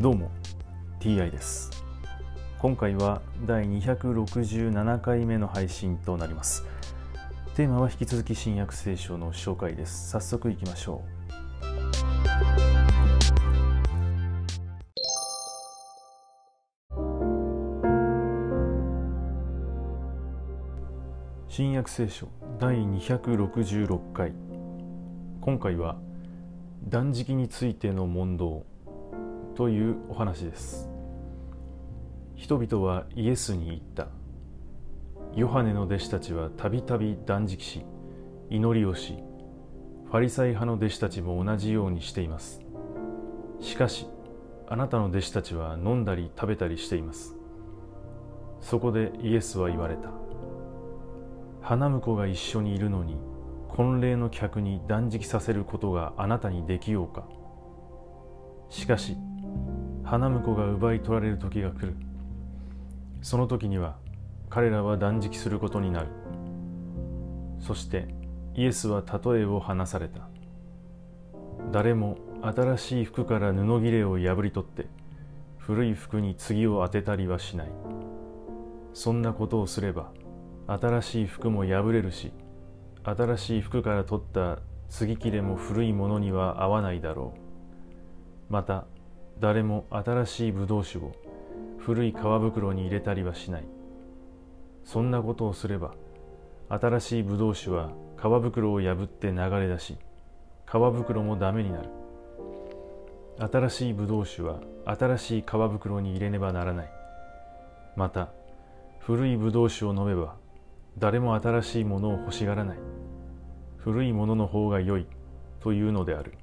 どうも TI です。今回は第267回目の配信となります。テーマは引き続き新約聖書の紹介です。早速いきましょう。新約聖書第266回。今回は断食についての問答。というお話です。人々はイエスに言った。ヨハネの弟子たちはたびたび断食し祈りをしファリサイ派の弟子たちも同じようにしています。しかしあなたの弟子たちは飲んだり食べたりしています。そこでイエスは言われた。花婿が一緒にいるのに婚礼の客に断食させることがあなたにできようか。しかし花婿が奪い取られる時が来る。その時には彼らは断食することになる。そしてイエスは例えを話された。誰も新しい服から布切れを破り取って古い服に次を当てたりはしない。そんなことをすれば新しい服も破れるし新しい服から取った継ぎ切れも古いものには合わないだろう。また誰も新しいブドウ酒を古い皮袋に入れたりはしない。そんなことをすれば新しいブドウ酒は皮袋を破って流れ出し皮袋もダメになる。新しいブドウ酒は新しい皮袋に入れねばならない。また古いブドウ酒を飲めば誰も新しいものを欲しがらない。古いものの方が良いというのである。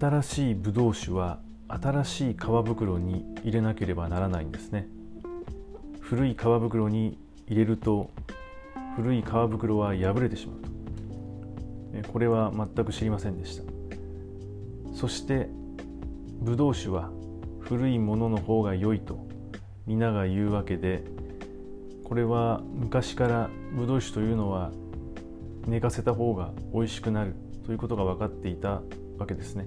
新しいブドウ酒は新しい皮袋に入れなければならないんですね。古い皮袋に入れると古い皮袋は破れてしまうと。これは全く知りませんでした。そしてブドウ酒は古いものの方が良いと皆が言うわけでこれは昔からブドウ酒というのは寝かせた方が美味しくなるということが分かっていたわけですね。